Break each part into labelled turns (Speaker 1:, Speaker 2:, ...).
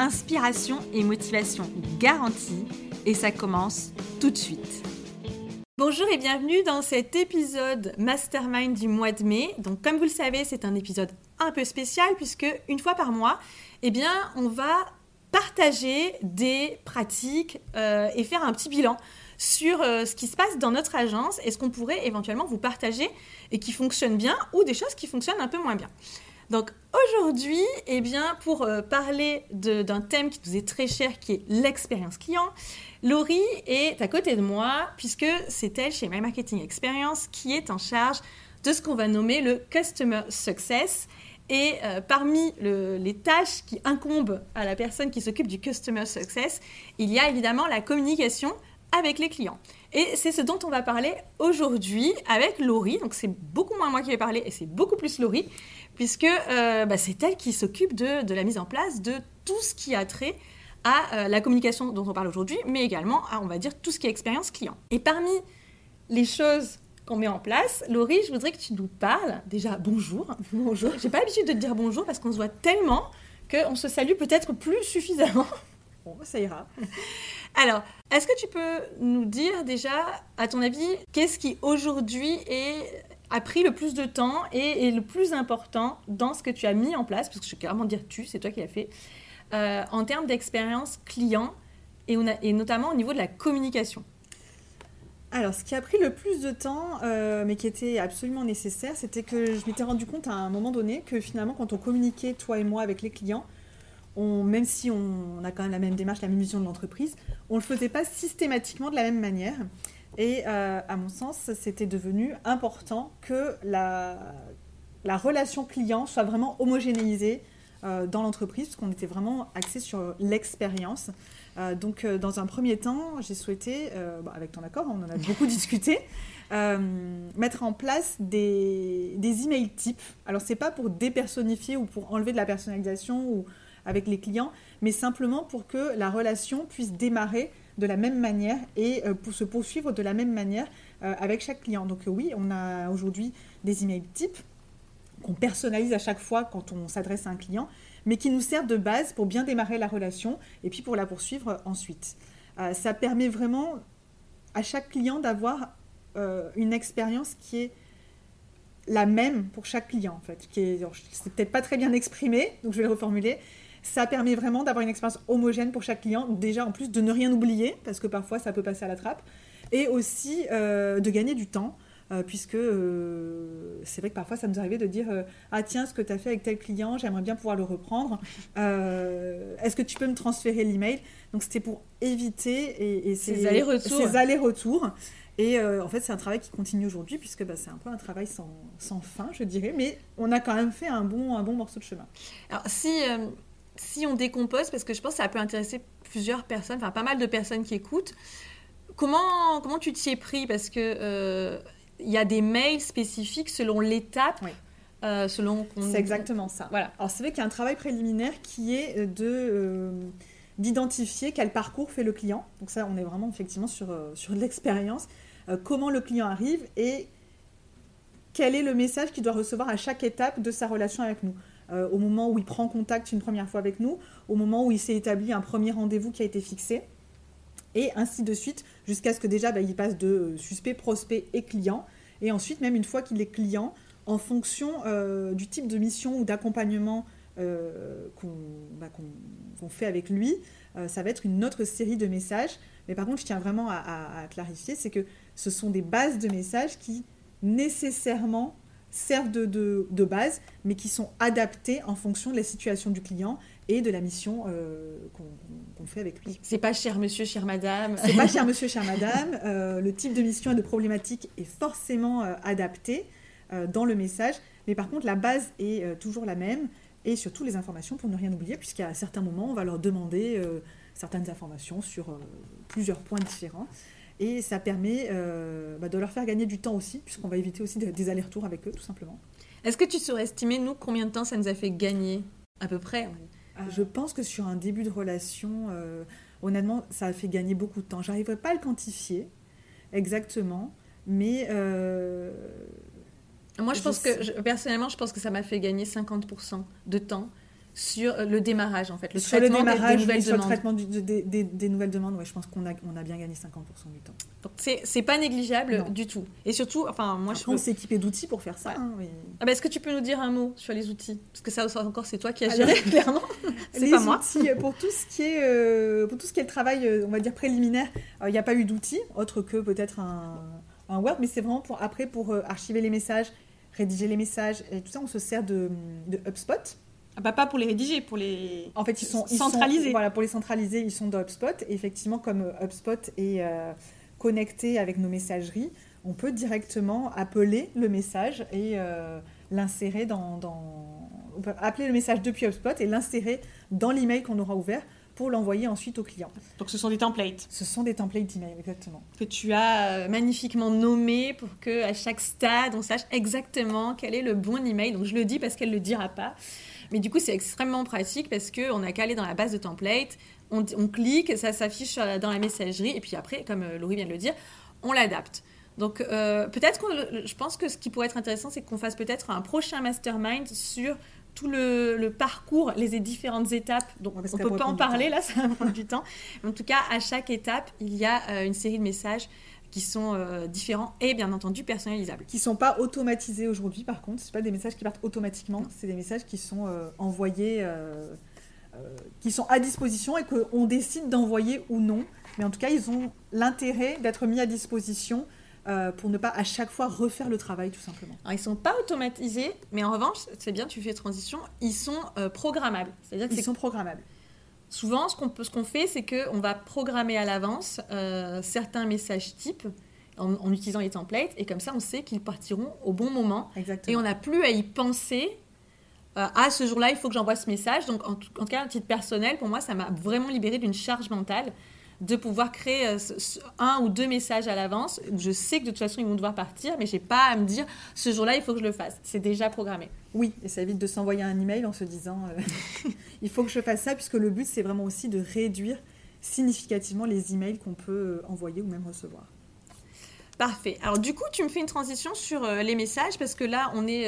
Speaker 1: Inspiration et motivation garantie et ça commence tout de suite. Bonjour et bienvenue dans cet épisode Mastermind du mois de mai. Donc comme vous le savez, c'est un épisode un peu spécial puisque une fois par mois, eh bien, on va partager des pratiques euh, et faire un petit bilan sur euh, ce qui se passe dans notre agence et ce qu'on pourrait éventuellement vous partager et qui fonctionne bien ou des choses qui fonctionnent un peu moins bien. Donc aujourd'hui, eh bien, pour euh, parler d'un thème qui nous est très cher, qui est l'expérience client, Laurie est à côté de moi puisque c'est elle chez My Marketing Experience qui est en charge de ce qu'on va nommer le Customer Success. Et euh, parmi les tâches qui incombent à la personne qui s'occupe du Customer Success, il y a évidemment la communication avec les clients. Et c'est ce dont on va parler aujourd'hui avec Laurie. Donc c'est beaucoup moins moi qui vais parler et c'est beaucoup plus Laurie, puisque euh, bah, c'est elle qui s'occupe de, la mise en place de tout ce qui a trait à euh, la communication dont on parle aujourd'hui, mais également à, on va dire, tout ce qui est expérience client. Et parmi les choses qu'on met en place, Laurie, je voudrais que tu nous parles. Déjà, bonjour. Bonjour. J'ai pas l'habitude de te dire bonjour parce qu'on se voit tellement qu'on se salue peut-être plus suffisamment. Bon, ça ira. Alors, est-ce que tu peux nous dire déjà, à ton avis, qu'est-ce qui aujourd'hui a pris le plus de temps et est le plus important dans ce que tu as mis en place, parce que je vais carrément dire tu, c'est toi qui l'as fait, euh, en termes d'expérience client et, notamment au niveau de la communication
Speaker 2: alors, ce qui a pris le plus de temps, euh, mais qui était absolument nécessaire, c'était que je m'étais rendu compte à un moment donné que finalement, quand on communiquait, toi et moi, avec les clients, même si on, a quand même la même démarche, la même vision de l'entreprise, on ne le faisait pas systématiquement de la même manière. Et euh, à mon sens, c'était devenu important que la, la relation client soit vraiment homogénéisée euh, dans l'entreprise, parce qu'on était vraiment axé sur l'expérience. Euh, donc, dans un premier temps, j'ai souhaité, avec ton accord, on en a beaucoup discuté, mettre en place des, des emails types. Alors, c'est pas pour dépersonnifier ou pour enlever de la personnalisation ou avec les clients, mais simplement pour que la relation puisse démarrer de la même manière et euh, pour se poursuivre de la même manière euh, avec chaque client. Donc euh, oui, on a aujourd'hui des emails types qu'on personnalise à chaque fois quand on s'adresse à un client, mais qui nous servent de base pour bien démarrer la relation et puis pour la poursuivre ensuite. ça permet vraiment à chaque client d'avoir une expérience qui est la même pour chaque client en fait. C'est peut-être pas très bien exprimé, donc je vais le reformuler, ça permet vraiment d'avoir une expérience homogène pour chaque client. Déjà, en plus, de ne rien oublier, parce que parfois, ça peut passer à la trappe. Et aussi euh, de gagner du temps. Euh, puisque euh, c'est vrai que parfois ça nous arrivait de dire ah tiens ce que tu as fait avec tel client j'aimerais bien pouvoir le reprendre est-ce que tu peux me transférer l'email? Donc c'était pour éviter et,
Speaker 1: ces allers-retours
Speaker 2: ces allers-retours et en fait c'est un travail qui continue aujourd'hui puisque bah, c'est un peu un travail sans, sans, fin je dirais mais on a quand même fait un bon un bon morceau de chemin
Speaker 1: alors si si on décompose, parce que je pense que ça peut intéresser plusieurs personnes, enfin pas mal de personnes qui écoutent, comment, comment tu t'y es pris? Parce que euh, il y a des mails spécifiques selon l'étape. Euh, selon
Speaker 2: C'est exactement ça. Voilà. Alors c'est vrai qu'il y a un travail préliminaire qui est de euh, d'identifier quel parcours fait le client. Donc ça, on est vraiment effectivement sur, sur l'expérience. comment le client arrive et quel est le message qu'il doit recevoir à chaque étape de sa relation avec nous. Euh, au moment où il prend contact une première fois avec nous, au moment où il s'est établi un premier rendez-vous qui a été fixé, et ainsi de suite, jusqu'à ce que déjà bah, il passe de euh, suspect, prospect et client. Et ensuite, même une fois qu'il est client, en fonction euh, du type de mission ou d'accompagnement bah, qu'on fait avec lui, ça va être une autre série de messages. Mais par contre, je tiens vraiment à clarifier, c'est que ce sont des bases de messages qui nécessairement servent de, base, mais qui sont adaptés en fonction de la situation du client et de la mission euh, qu'on fait avec lui.
Speaker 1: C'est pas cher monsieur, chère madame.
Speaker 2: C'est pas cher monsieur, chère madame. Euh, le type de mission et de problématique est forcément euh, adapté dans le message, mais par contre la base est toujours la même et surtout les informations pour ne rien oublier, puisqu'à certains moments on va leur demander certaines informations sur plusieurs points différents. Et ça permet bah, de leur faire gagner du temps aussi, puisqu'on va éviter aussi des allers-retours avec eux, tout simplement.
Speaker 1: Est-ce que tu saurais estimer, nous, combien de temps ça nous a fait gagner À peu près
Speaker 2: Je pense que sur un début de relation, honnêtement, ça a fait gagner beaucoup de temps. J'arriverai pas à le quantifier exactement, mais...
Speaker 1: Moi, je, pense que, personnellement, je pense que ça m'a fait gagner 50% de temps sur euh, le démarrage, en fait,
Speaker 2: le sur traitement le démarrage, des, nouvelles demandes. le traitement des, nouvelles demandes, ouais, je pense qu'on a, on a bien gagné 50% du temps.
Speaker 1: Donc, c'est pas négligeable du tout. Et surtout, enfin, moi,
Speaker 2: Après, je... on s'est équipé d'outils pour faire ça. Hein,
Speaker 1: ah bah, Est-ce que tu peux nous dire un mot sur les outils? Parce que ça encore, c'est toi qui as géré, clairement.
Speaker 2: c'est pas moi. Outils, euh, pour, tout ce qui est, euh, pour tout ce qui est le travail, on va dire, préliminaire, il n'y a pas eu d'outils, autre que peut-être un, un Word, mais c'est vraiment pour, après pour archiver les messages rédiger les messages et tout ça, on se sert de, de HubSpot.
Speaker 1: Ah bah pas pour les rédiger, pour les.
Speaker 2: En fait, ils sont centralisés. voilà, pour les centraliser, ils sont dans HubSpot. Et effectivement, comme euh, HubSpot est euh, connecté avec nos messageries, on peut directement appeler le message et euh, l'insérer dans, dans, On peut appeler le message depuis HubSpot et l'insérer dans l'email qu'on aura ouvert pour l'envoyer ensuite au client.
Speaker 1: Donc ce sont des templates.
Speaker 2: Ce sont des templates d'email, exactement.
Speaker 1: Que tu as magnifiquement nommé pour que à chaque stade on sache exactement quel est le bon email. Donc je le dis parce qu'elle le dira pas. Mais du coup c'est extrêmement pratique parce que on a qu'à aller dans la base de templates, on, clique, ça s'affiche dans la messagerie et puis après, comme euh, Laurie vient de le dire, on l'adapte. Donc euh, peut-être que je pense que ce qui pourrait être intéressant, c'est qu'on fasse peut-être un prochain mastermind sur tout le, parcours, les différentes étapes. Donc, on ne peut pas en parler, là, ça va prendre du temps. en tout cas, à chaque étape, il y a euh, une série de messages qui sont euh, différents et bien entendu personnalisables.
Speaker 2: Qui ne sont pas automatisés aujourd'hui, par contre. Ce pas des messages qui partent automatiquement, c'est des messages qui sont euh, envoyés, qui sont à disposition et qu'on décide d'envoyer ou non. Mais en tout cas, ils ont l'intérêt d'être mis à disposition euh, pour ne pas à chaque fois refaire le travail tout simplement.
Speaker 1: Alors, ils sont pas automatisés, mais en revanche, c'est bien, tu fais transition, ils sont euh, programmables.
Speaker 2: C'est-à-dire qu'ils sont programmables.
Speaker 1: Souvent, ce qu'on ce qu'on fait, c'est qu'on va programmer à l'avance euh, certains messages types en, utilisant les templates, et comme ça, on sait qu'ils partiront au bon moment.
Speaker 2: Exactement.
Speaker 1: Et on n'a plus à y penser. à ce jour-là, il faut que j'envoie ce message. Donc, en, en tout cas, à titre personnel, pour moi, ça m'a vraiment libéré d'une charge mentale de pouvoir créer euh, un ou deux messages à l'avance. Je sais que de toute façon, ils vont devoir partir, mais j'ai pas à me dire ce jour-là, il faut que je le fasse. C'est déjà programmé.
Speaker 2: Oui, et ça évite de s'envoyer un email en se disant euh, il faut que je fasse ça, puisque le but, c'est vraiment aussi de réduire significativement les emails qu'on peut euh, envoyer ou même recevoir.
Speaker 1: Parfait. Alors du coup, tu me fais une transition sur les messages parce que là, on est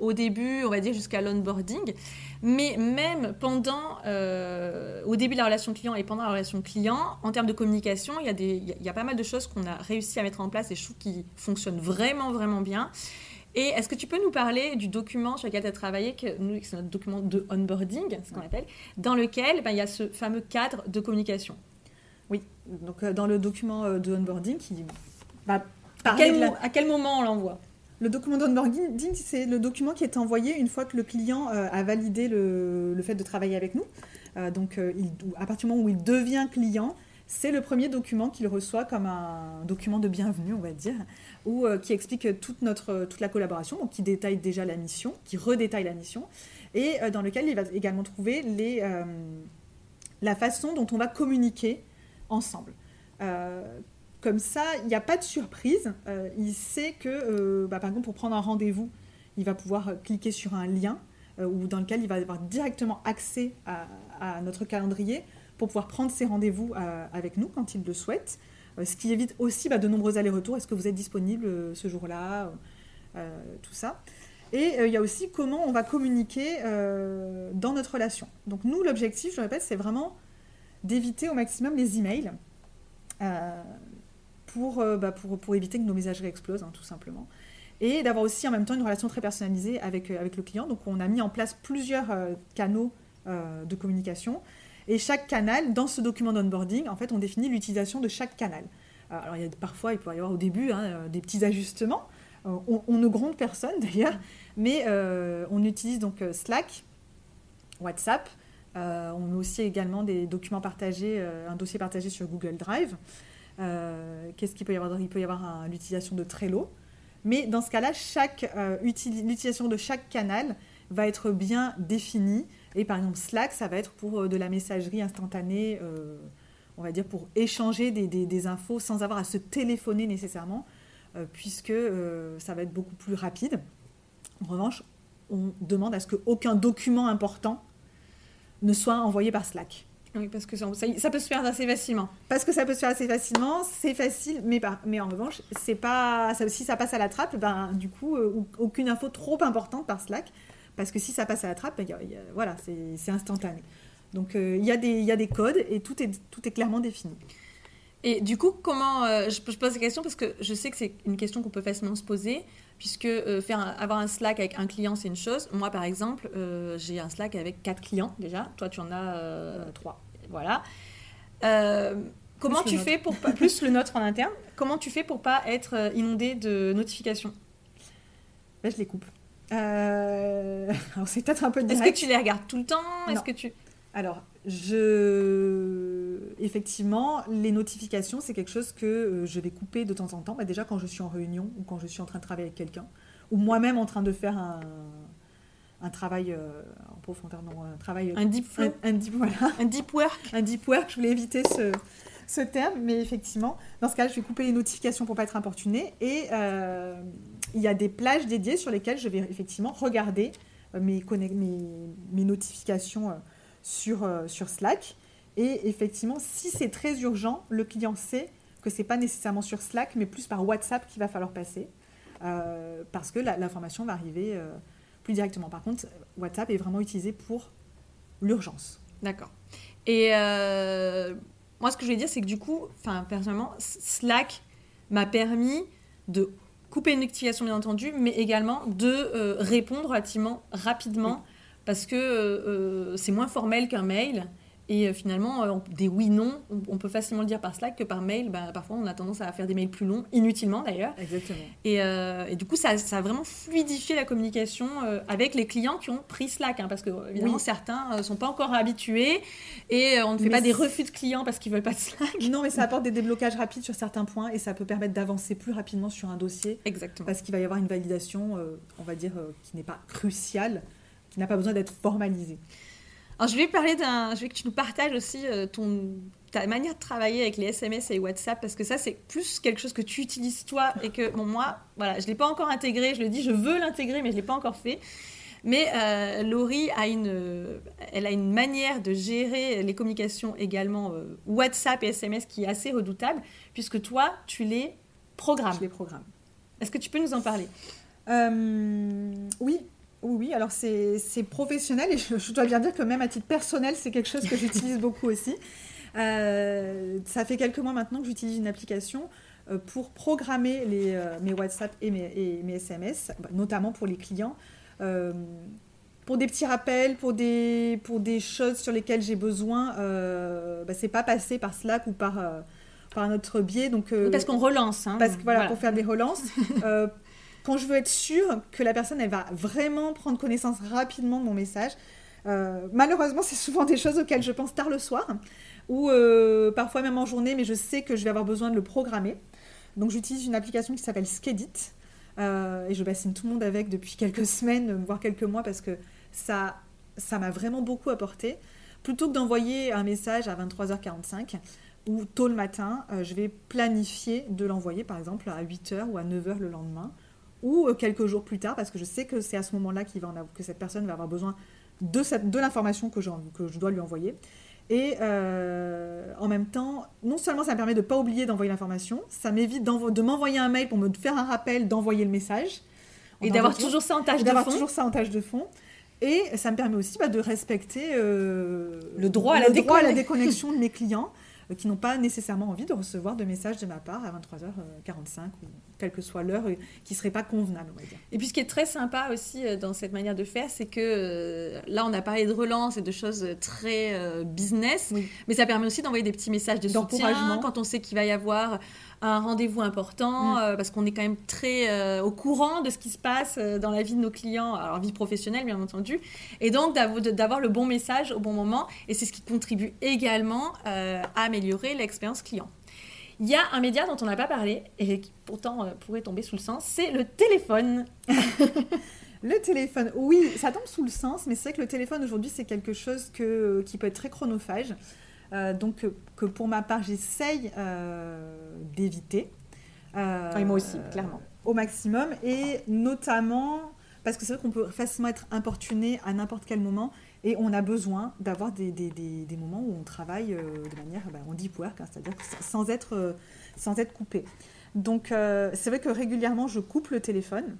Speaker 1: au début, on va dire jusqu'à l'onboarding. Mais même pendant, euh, au début de la relation client et pendant la relation client, en termes de communication, il y a, des, il y a pas mal de choses qu'on a réussi à mettre en place et je trouve qui fonctionnent vraiment, vraiment bien. Et est-ce que tu peux nous parler du document sur lequel tu as travaillé, que nous, c'est notre document de onboarding, ce qu'on appelle, dans lequel ben, il y a ce fameux cadre de communication?
Speaker 2: Oui, donc euh, dans le document euh, de onboarding qui
Speaker 1: va à quel, à quel moment on l'envoie?
Speaker 2: Le document d'onboarding, c'est le document qui est envoyé une fois que le client euh, a validé le, fait de travailler avec nous. Euh, donc, euh, à partir du moment où il devient client, c'est le premier document qu'il reçoit comme un document de bienvenue, on va dire, ou qui explique toute, notre, toute la collaboration, donc qui détaille déjà la mission, qui redétaille la mission, et dans lequel il va également trouver la façon dont on va communiquer ensemble. Comme ça, il n'y a pas de surprise. Euh, il sait que, euh, bah, par exemple, pour prendre un rendez-vous, il va pouvoir euh, cliquer sur un lien ou dans lequel il va avoir directement accès à, notre calendrier pour pouvoir prendre ses rendez-vous avec nous quand il le souhaite. ce qui évite aussi bah, de nombreux allers-retours. Est-ce que vous êtes disponible ce jour-là Tout ça. Et il y a aussi comment on va communiquer dans notre relation. Donc nous, l'objectif, je le répète, c'est vraiment d'éviter au maximum les emails. Bah, pour, éviter que nos messageries explosent, hein, tout simplement. Et d'avoir aussi en même temps une relation très personnalisée avec, euh, le client. Donc on a mis en place plusieurs euh, canaux de communication. Et chaque canal, dans ce document d'onboarding, en fait, on définit l'utilisation de chaque canal. Alors il y a, parfois, il peut y avoir au début hein, des petits ajustements. On, ne gronde personne d'ailleurs, mais on utilise donc Slack, WhatsApp. on met aussi également des documents partagés, un dossier partagé sur Google Drive. Euh, qu'est-ce qu'il peut y avoir Il peut y avoir l'utilisation de Trello. Mais dans ce cas-là, euh, l'utilisation de chaque canal va être bien défini. Et par exemple, Slack, ça va être pour de la messagerie instantanée, on va dire pour échanger des, infos sans avoir à se téléphoner nécessairement, puisque ça va être beaucoup plus rapide. En revanche, on demande à ce qu'aucun document important ne soit envoyé par Slack.
Speaker 1: Oui, parce que ça, peut se faire assez facilement.
Speaker 2: Parce que ça peut se faire assez facilement, c'est facile, mais, mais en revanche, c'est pas, si ça passe à la trappe, ben, du coup, euh, aucune info trop importante par Slack, parce que si ça passe à la trappe, ben, voilà, c'est instantané. Donc euh, il y, a des, y a des codes et tout est, tout est clairement défini.
Speaker 1: Et du coup, comment euh, je, je, pose la question parce que je sais que c'est une question qu'on peut facilement se poser puisque euh, faire avoir un Slack avec un client, c'est une chose. Moi, par exemple, euh, j'ai un Slack avec quatre clients déjà. Toi, tu en as trois. Voilà. comment tu fais pour pas, plus le nôtre en interne? Comment tu fais pour pas être inondé de notifications?
Speaker 2: Je les coupe. Alors c'est peut-être un peu
Speaker 1: Est-ce que tu les regardes tout le temps? Est-ce que tu
Speaker 2: alors, je... effectivement, les notifications, c'est quelque chose que euh, je vais couper de temps en temps. Bah, déjà quand je suis en réunion ou quand je suis en train de travailler avec quelqu'un, ou moi-même en train de faire un, un travail euh, en profondeur, non, un travail...
Speaker 1: Un deep
Speaker 2: flow. Un, deep, voilà.
Speaker 1: un deep work.
Speaker 2: Un deep work, je voulais éviter ce, ce terme, mais effectivement, dans ce cas, je vais couper les notifications pour pas être importunée. Et euh, il y a des plages dédiées sur lesquelles je vais effectivement regarder mes, mes, mes notifications sur, euh, sur Slack. Et effectivement, si c'est très urgent, le client sait que c'est pas nécessairement sur Slack, mais plus par WhatsApp qu'il va falloir passer, euh, parce que l'information va arriver euh, plus directement. Par contre, WhatsApp est vraiment utilisé pour l'urgence.
Speaker 1: D'accord. Et moi, ce que je vais dire, c'est que du coup, personnellement, Slack m'a permis de couper une notification, bien entendu, mais également de répondre relativement rapidement parce que euh, euh, c'est moins formel qu'un mail. Et euh, finalement, des oui-non, on, peut facilement le dire par Slack que par mail. Bah, parfois, on a tendance à faire des mails plus longs, inutilement d'ailleurs.
Speaker 2: Exactement.
Speaker 1: Et, du coup, ça, ça, a vraiment fluidifié la communication avec les clients qui ont pris Slack. Hein, parce que, évidemment, certains ne sont pas encore habitués et on ne fait pas des refus de clients parce qu'ils ne veulent pas de Slack.
Speaker 2: Non, mais ça apporte des déblocages rapides sur certains points et ça peut permettre d'avancer plus rapidement sur un dossier.
Speaker 1: Exactement.
Speaker 2: Parce qu'il va y avoir une validation, on va dire, qui n'est pas cruciale qui n'a pas besoin d'être formalisé.
Speaker 1: Alors, je vais parler d'un. Je veux que tu nous partages aussi euh, ton, ta manière de travailler avec les SMS et WhatsApp, parce que ça, c'est plus quelque chose que tu utilises toi et que, bon, moi, voilà, je ne l'ai pas encore intégré. Je le dis, je veux l'intégrer, mais je ne l'ai pas encore fait. Mais euh, Laurie a une, elle a une manière de gérer les communications également euh, WhatsApp et SMS qui est assez redoutable, puisque toi, tu les programmes.
Speaker 2: Je les programme.
Speaker 1: Est-ce que tu peux nous en parler?
Speaker 2: Oui, oui, alors c'est professionnel et je, dois bien dire que même à titre personnel, c'est quelque chose que j'utilise beaucoup aussi. Euh, ça fait quelques mois maintenant que j'utilise une application euh, pour programmer les, euh, mes WhatsApp et mes, mes SMS, bah, notamment pour les clients, pour des petits rappels, pour des, pour des choses sur lesquelles j'ai besoin. bah, c'est pas passé par Slack ou par, par notre biais. Donc,
Speaker 1: parce qu'on relance. Hein.
Speaker 2: parce que voilà, pour faire des relances. quand je veux être sûre que la personne, elle va vraiment prendre connaissance rapidement de mon message, euh, malheureusement, c'est souvent des choses auxquelles je pense tard le soir, ou euh, parfois même en journée, mais je sais que je vais avoir besoin de le programmer. Donc j'utilise une application qui s'appelle Skedit, euh, et je bassine tout le monde avec depuis quelques semaines, voire quelques mois, parce que ça ça m'a vraiment beaucoup apporté. Plutôt que d'envoyer un message à 23h45 ou tôt le matin, je vais planifier de l'envoyer par exemple à 8h ou à 9h le lendemain ou euh, quelques jours plus tard, parce que je sais que c'est à ce moment-là que cette personne va avoir besoin de, cette, de l'information que, que je dois lui envoyer. Et euh, en même temps, non seulement ça me permet de ne pas oublier d'envoyer l'information, ça m'évite de m'envoyer un mail pour me faire un rappel d'envoyer le message.
Speaker 1: et d'avoir toujours ça en tâche de fond.
Speaker 2: D'avoir toujours ça en tâche de fond. Et ça me permet aussi bah, de respecter euh,
Speaker 1: le droit, à,
Speaker 2: le la droit à la déconnexion de mes clients qui n'ont pas nécessairement envie de recevoir de messages de ma part à 23h45 ou quelle que soit l'heure qui ne serait pas convenable, on va dire.
Speaker 1: Et puis ce qui est très sympa aussi euh, dans cette manière de faire, c'est que euh, là, on a parlé de relance et de choses très euh, business, mais ça permet aussi d'envoyer des petits messages de soutien quand on sait qu'il va y avoir un rendez-vous important, mm. parce qu'on est quand même très au courant de ce qui se passe dans la vie de nos clients, alors vie professionnelle bien entendu, et donc d'avoir le bon message au bon moment, et c'est ce qui contribue également à améliorer l'expérience client. Il y a un média dont on n'a pas parlé et qui pourtant euh, pourrait tomber sous le sens, c'est le téléphone.
Speaker 2: Le téléphone, oui, ça tombe sous le sens, mais c'est vrai que le téléphone aujourd'hui, c'est quelque chose que, qui peut être très chronophage. Euh, donc, que pour ma part, j'essaye euh, d'éviter.
Speaker 1: Euh, et moi aussi, clairement.
Speaker 2: Au maximum, et notamment parce que c'est vrai qu'on peut facilement être importuné à n'importe quel moment et on a besoin d'avoir des, des, des, moments où on travaille de manière, bah, on deep work, hein, c'est-à-dire sans être, sans être coupé. Donc, c'est vrai que régulièrement, je coupe le téléphone.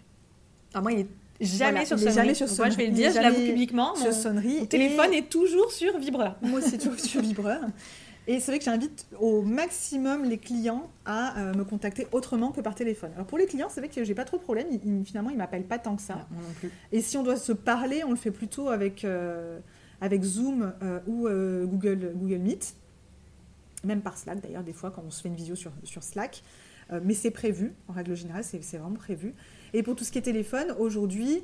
Speaker 1: Ah, moi, il est Jamais sur sonnerie. Jamais sur sonnerie. Moi, je vais le dire, je l'avoue publiquement.
Speaker 2: Sur sonnerie.
Speaker 1: Mon téléphone est toujours sur vibreur.
Speaker 2: Moi aussi, toujours sur vibreur. Et c'est vrai que j'invite au maximum les clients à euh, me contacter autrement que par téléphone. Alors pour les clients, c'est vrai que j'ai pas trop de problème. finalement, ils m'appellent pas tant que ça.
Speaker 1: moi non plus.
Speaker 2: Et si on doit se parler, on le fait plutôt avec, euh, avec Zoom euh, ou Google, Google Meet. Même par Slack d'ailleurs, des fois, quand on se fait une visio sur, sur Slack. mais c'est prévu, en règle générale, c'est vraiment prévu. Et pour tout ce qui est téléphone, aujourd'hui,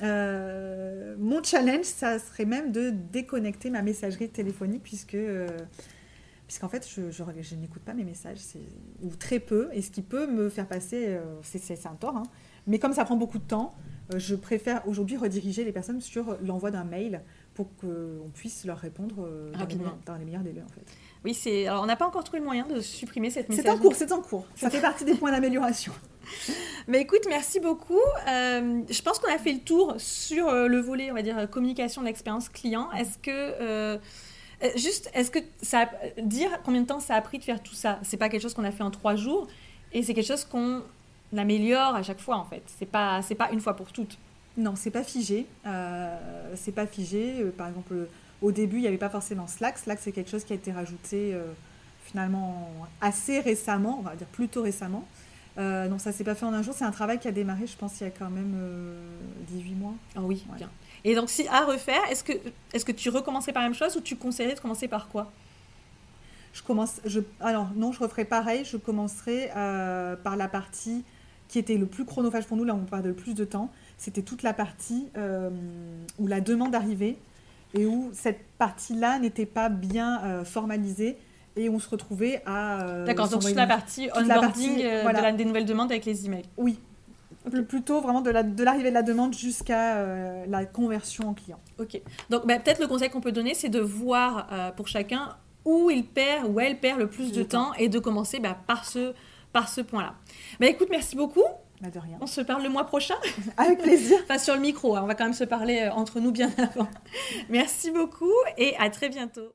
Speaker 2: mon challenge, ça serait même de déconnecter ma messagerie téléphonique, puisque, puisqu'en fait, je, je, n'écoute pas mes messages, ou très peu, et ce qui peut me faire passer, euh, c'est un tort, hein. mais comme ça prend beaucoup de temps, je préfère aujourd'hui rediriger les personnes sur l'envoi d'un mail pour qu'on puisse leur répondre rapidement dans les meilleurs délais, en fait.
Speaker 1: Oui, c'est. Alors, on n'a pas encore trouvé le moyen de supprimer cette messagerie.
Speaker 2: C'est en cours, c'est en cours. Ça fait partie des points d'amélioration.
Speaker 1: Mais écoute, merci beaucoup. Euh, je pense qu'on a fait le tour sur euh, le volet, on va dire, communication de l'expérience client. Est-ce que. Euh, juste, est-ce que ça. Dire combien de temps ça a pris de faire tout ça, c'est pas quelque chose qu'on a fait en trois jours et c'est quelque chose qu'on améliore à chaque fois, en fait. C'est pas, c'est pas une fois pour toutes.
Speaker 2: Non, c'est pas figé. c'est pas figé. par exemple, au début, il n'y avait pas forcément Slack. Slack, c'est quelque chose qui a été rajouté finalement assez récemment, on va dire plutôt récemment. Euh, donc ça s'est pas fait en un jour, c'est un travail qui a démarré, je pense, il y a quand même 18 euh, mois.
Speaker 1: Ah oui, bien. Et donc si à refaire, est-ce que, est que tu recommencerais par la même chose ou tu conseillerais de commencer par quoi?
Speaker 2: Je commence, je, alors non, je referai pareil, je commencerai euh, par la partie qui était le plus chronophage pour nous, là on parle de plus de temps, c'était toute la partie où la demande arrivait et où cette partie-là n'était pas bien formalisée et on se retrouvait à.
Speaker 1: Euh, D'accord, donc toute la partie onboarding euh, des nouvelles demandes avec les emails.
Speaker 2: Oui. Plutôt vraiment de l'arrivée de, de, la demande jusqu'à euh, la conversion en client.
Speaker 1: Ok. Donc bah, peut-être le conseil qu'on peut donner, c'est de voir pour chacun où il perd, où elle perd le plus de, temps, et de commencer bah, par ce, par ce point-là. Bah, écoute, merci beaucoup.
Speaker 2: Bah, de rien.
Speaker 1: On se parle le mois prochain
Speaker 2: Avec plaisir.
Speaker 1: enfin, sur le micro, hein. on va quand même se parler entre nous bien avant. Merci beaucoup et à très bientôt.